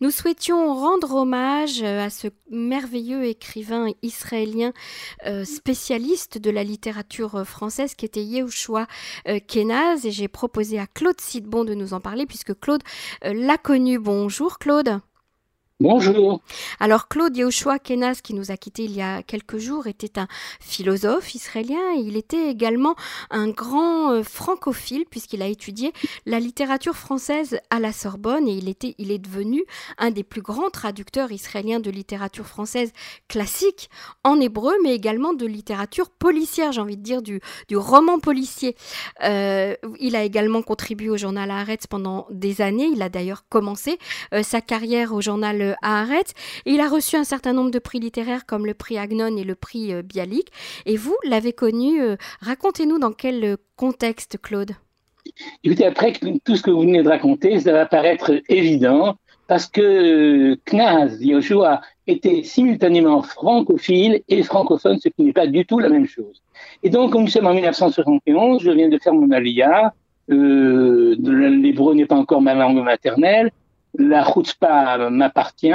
Nous souhaitions rendre hommage à ce merveilleux écrivain israélien spécialiste de la littérature française qui était Yehoshua Kenaz et j'ai proposé à Claude Sidbon de nous en parler puisque Claude l'a connu. Bonjour Claude. Bonjour. Alors Claude Yehoshua Kenas, qui nous a quittés il y a quelques jours, était un philosophe israélien il était également un grand euh, francophile puisqu'il a étudié la littérature française à la Sorbonne et il, était, il est devenu un des plus grands traducteurs israéliens de littérature française classique en hébreu mais également de littérature policière, j'ai envie de dire du, du roman policier. Euh, il a également contribué au journal Haaretz pendant des années, il a d'ailleurs commencé euh, sa carrière au journal à Arrête. Il a reçu un certain nombre de prix littéraires comme le prix Agnon et le prix euh, Bialik. Et vous l'avez connu. Euh, racontez-nous dans quel euh, contexte, Claude Écoutez, après tout ce que vous venez de raconter, ça va paraître évident parce que Knaz Yoshua était simultanément francophile et francophone, ce qui n'est pas du tout la même chose. Et donc, nous sommes en 1971, je viens de faire mon alia. Euh, L'hébreu n'est pas encore ma langue maternelle la chutzpah m'appartient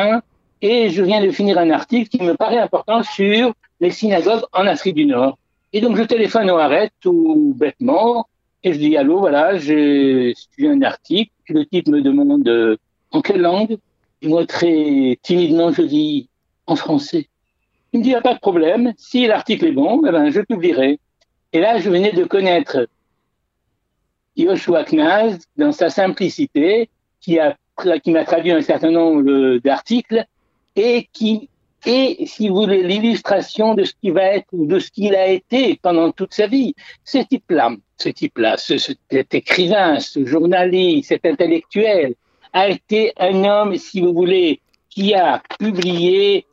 et je viens de finir un article qui me paraît important sur les synagogues en Afrique du Nord. Et donc je téléphone au arrêt tout bêtement et je dis allô, voilà, j'ai un article. Le type me demande euh, en quelle langue? Et moi très timidement je dis en français. Il me dit, a pas de problème, si l'article est bon, eh ben, je publierai. Et là, je venais de connaître Yoshua Knaz dans sa simplicité, qui a qui m'a traduit un certain nombre d'articles et qui est, si vous voulez, l'illustration de ce qui va être ou de ce qu'il a été pendant toute sa vie. Ce type-là, ce type-là, ce, cet écrivain, ce journaliste, cet intellectuel, a été un homme, si vous voulez, qui a publié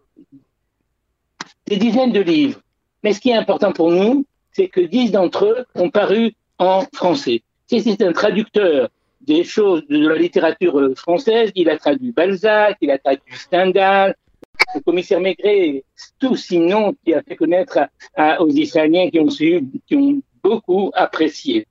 des dizaines de livres. Mais ce qui est important pour nous, c'est que dix d'entre eux ont paru en français. C'est un traducteur des choses de la littérature euh, française. Il a traduit Balzac, il a traduit Stendhal, le commissaire Maigret, tout sinon qui a fait connaître aux Israéliens qui ont, su, qui ont beaucoup apprécié.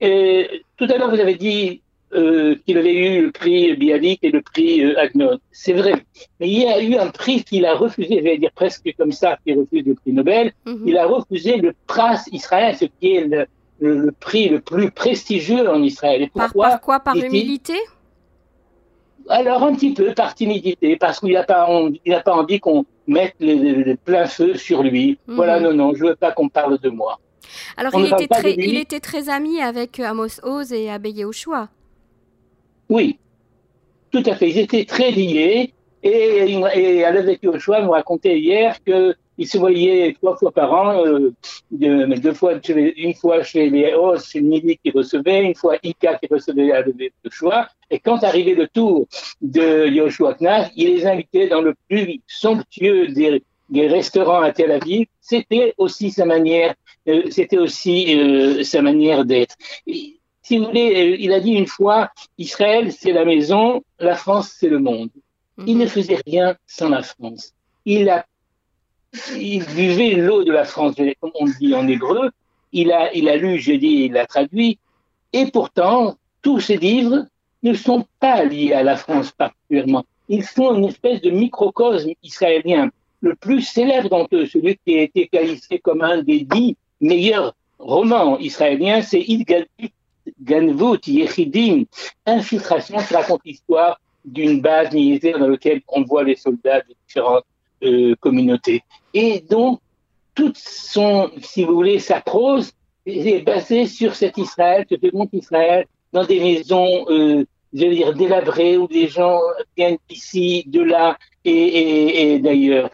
Et, tout à l'heure, vous avez dit euh, qu'il avait eu le prix Bialik et le prix euh, Agnon. C'est vrai. Mais il y a eu un prix qu'il a refusé, je vais dire presque comme ça, qui refuse le prix Nobel. Mhm. Il a refusé le Pras Israël, ce qui est le, le, prix le plus prestigieux en Israël. Et pourquoi par, quoi? Par humilité Alors un petit peu par timidité, parce qu'il n'a pas, pas envie qu'on mette le, plein feu sur lui. Mhm. Voilà, non, non, je veux pas qu'on parle de moi. Alors il était, très, il était très ami avec Amos Oz et Abbé Yehoshua. Oui, tout à fait. Ils étaient très liés. Et, et avec Yehoshua me racontait hier que ils se voyaient trois fois par an, euh, deux fois, une fois chez les Os, chez Nili qui recevait, une fois Ika qui recevait à le choix. Et quand arrivait le tour de Yoshua Knaf, il les invitait dans le plus somptueux des, restaurants à Tel Aviv. C'était aussi sa manière, euh, c'était aussi euh, sa manière d'être. Si vous voulez, il a dit une fois, Israël c'est la maison, la France c'est le monde. Il ne faisait rien sans la France. Il a il buvait l'eau de la France, comme on dit en hébreu. Il a, il a lu, j'ai dit, il a traduit. Et pourtant, tous ces livres ne sont pas liés à la France particulièrement. Ils sont une espèce de microcosme israélien. Le plus célèbre d'entre eux, celui qui a été qualifié comme un des dix meilleurs romans israéliens, c'est Ganvut Yechidim, Infiltration, qui raconte l'histoire d'une base militaire dans laquelle on voit les soldats de différentes euh, communautés. Et donc, toute son, si vous voulez, sa prose est basée sur cet Israël, ce second Israël, dans des maisons, euh, je veux dire, délabrées, où des gens viennent d'ici, de là et, et, d'ailleurs.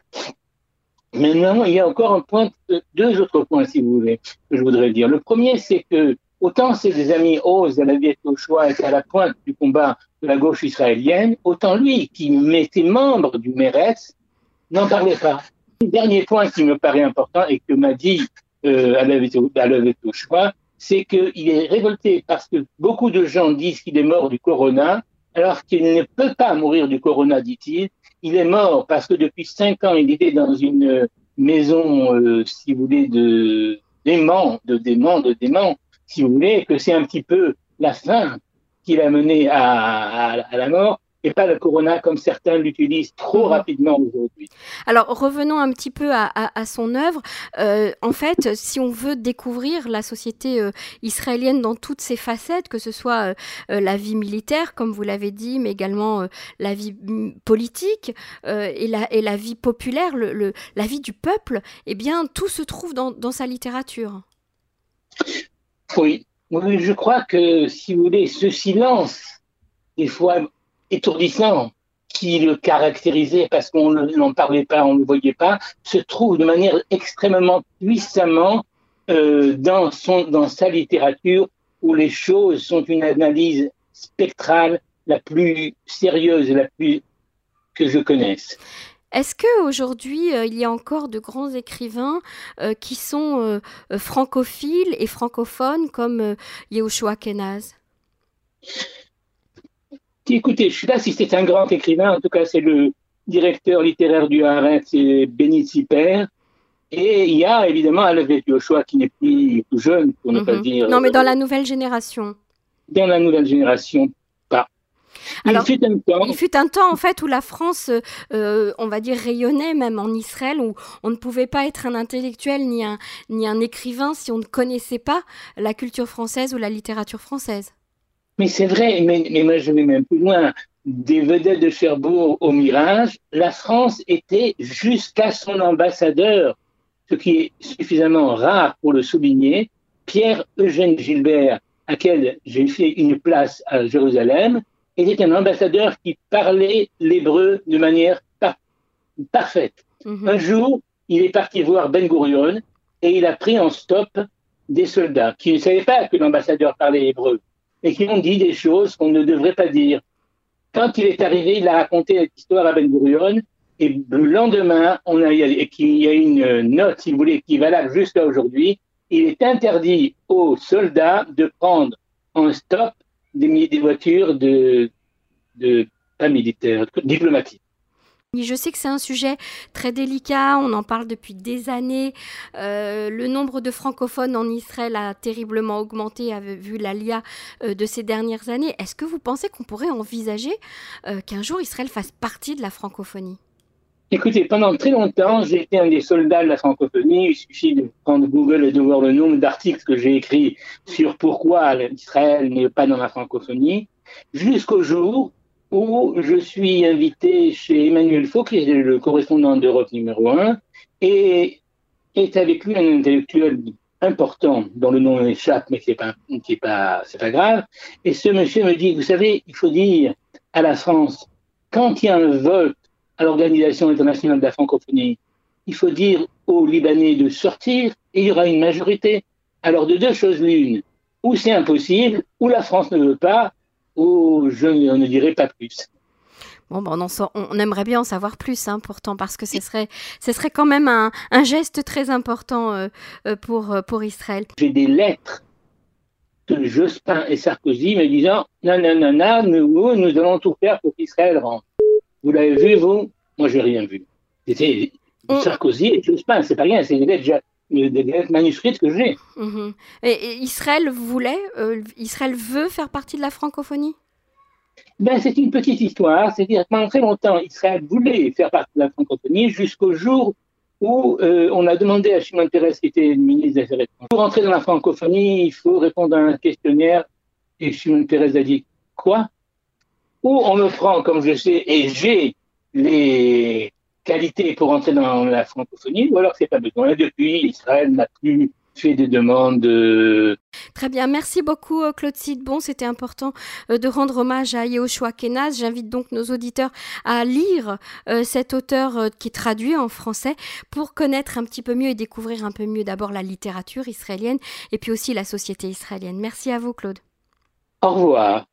Maintenant, il y a encore un point, deux autres points, si vous voulez, que je voudrais dire. Le premier, c'est que autant des amis Oz à la vie au choix et à la pointe du combat de la gauche israélienne, autant lui, qui était membre du Meretz, n'en parlait pas. Dernier point qui me paraît important et que m'a dit euh, au choix, c'est qu'il est révolté parce que beaucoup de gens disent qu'il est mort du corona, alors qu'il ne peut pas mourir du corona, dit-il. Il est mort parce que depuis cinq ans, il était dans une maison, euh, si vous voulez, de démons, de démons, de démons, si vous voulez, que c'est un petit peu la fin qui l'a mené à, à, la mort. Et pas le corona comme certains l'utilisent trop mhm. rapidement aujourd'hui. Alors revenons un petit peu à, son œuvre. Euh, en fait, si on veut découvrir la société euh, israélienne dans toutes ses facettes, que ce soit euh, la vie militaire, comme vous l'avez dit, mais également la vie mm, politique et la, et, la, vie populaire, le, la vie du peuple, eh bien tout se trouve dans, dans sa littérature. Oui. oui, je crois que si vous voulez, ce silence, des fois étourdissant qui le caractérisait parce qu'on n'en parlait pas, on ne le voyait pas, se trouve de manière extrêmement puissamment euh, dans, son, dans sa littérature où les choses sont une analyse spectrale la plus sérieuse, que je connaisse. Est-ce qu'aujourd'hui, euh, il y a encore de grands écrivains euh, qui sont francophiles et francophones comme Yehoshua Kenaz? Écoutez, je ne sais pas si c'est un grand écrivain, en tout cas c'est le directeur littéraire du Haret, c'est Béni Siper. Et il y a évidemment Alevet Yoshua qui n'est plus tout jeune, pour ne pas mhm. dire. Non, mais dans la nouvelle génération. Dans la nouvelle génération, pas. il fut un temps. Il fut un temps, en fait, où la France, euh, on va dire, rayonnait, même en Israël, où on ne pouvait pas être un intellectuel ni un, ni un écrivain si on ne connaissait pas la culture française ou la littérature française. Mais c'est vrai, mais, mais, moi je vais même plus loin. Des vedettes de Cherbourg au Mirage, la France était jusqu'à son ambassadeur, ce qui est suffisamment rare pour le souligner, Pierre-Eugène Gilbert, à quel j'ai fait une place à Jérusalem, était un ambassadeur qui parlait l'hébreu de manière parfaite. Mhm. Un jour, il est parti voir Ben Gurion et il a pris en stop des soldats qui ne savaient pas que l'ambassadeur parlait hébreu et qui ont dit des choses qu'on ne devrait pas dire. Quand il est arrivé, il a raconté cette histoire à Ben Gurion, et le lendemain, on a, qu'il y a une note, si vous voulez, qui est valable jusqu'à aujourd'hui, il est interdit aux soldats de prendre en stop des, des voitures de, de, pas militaires, diplomatiques. Je sais que c'est un sujet très délicat, on en parle depuis des années. Euh, le nombre de francophones en Israël a terriblement augmenté vu l'ALIA euh, de ces dernières années. Est-ce que vous pensez qu'on pourrait envisager euh, qu'un jour Israël fasse partie de la francophonie? Écoutez, pendant très longtemps, j'ai été un des soldats de la francophonie. Il suffit de prendre Google et de voir le nombre d'articles que j'ai écrits sur pourquoi Israël n'est pas dans la francophonie, jusqu'au jour où je suis invité chez Emmanuel Faux, qui est le correspondant d'Europe numéro un, et est avec lui un intellectuel important dont le nom échappe, mais pas, c'est pas, c'est pas grave. Et ce monsieur me dit, vous savez, il faut dire à la France, quand il y a un vote à l'Organisation internationale de la francophonie, il faut dire aux Libanais de sortir et il y aura une majorité. Alors de deux choses l'une, ou c'est impossible, ou la France ne veut pas, ou je ne dirai pas plus. Bon, ben on, on, aimerait bien en savoir plus, hein, pourtant, parce que ce serait, ce serait quand même un, un geste très important euh, euh, pour, euh, pour Israël. J'ai des lettres de Jospin et Sarkozy me disant Non, non, non, non, nous, nous allons tout faire pour qu'Israël rentre. Vous l'avez vu, vous? Moi, je n'ai rien vu. C'était Sarkozy et Jospin, c'est pas rien, c'est des lettres, des lettres manuscrites que j'ai. Mhm. Et, Israël voulait, Israël veut faire partie de la francophonie? Ben, c'est une petite histoire, c'est-à-dire pendant très longtemps, Israël voulait faire partie de la francophonie jusqu'au jour où euh, on a demandé à Shimon Peres, qui était le ministre des Affaires étrangères, pour entrer dans la francophonie, il faut répondre à un questionnaire. Et Shimon Peres a dit Quoi? Ou on me prend, comme je sais, et j'ai les qualités pour entrer dans la francophonie, ou alors c'est pas besoin. Et depuis, Israël n'a plus fait des demandes. Très bien, merci beaucoup euh, Claude Sidbon. C'était important euh, de rendre hommage à Yehoshua Kenaz. J'invite donc nos auditeurs à lire euh, cet auteur qui est traduit en français pour connaître un petit peu mieux et découvrir un peu mieux d'abord la littérature israélienne et puis aussi la société israélienne. Merci à vous Claude. Au revoir.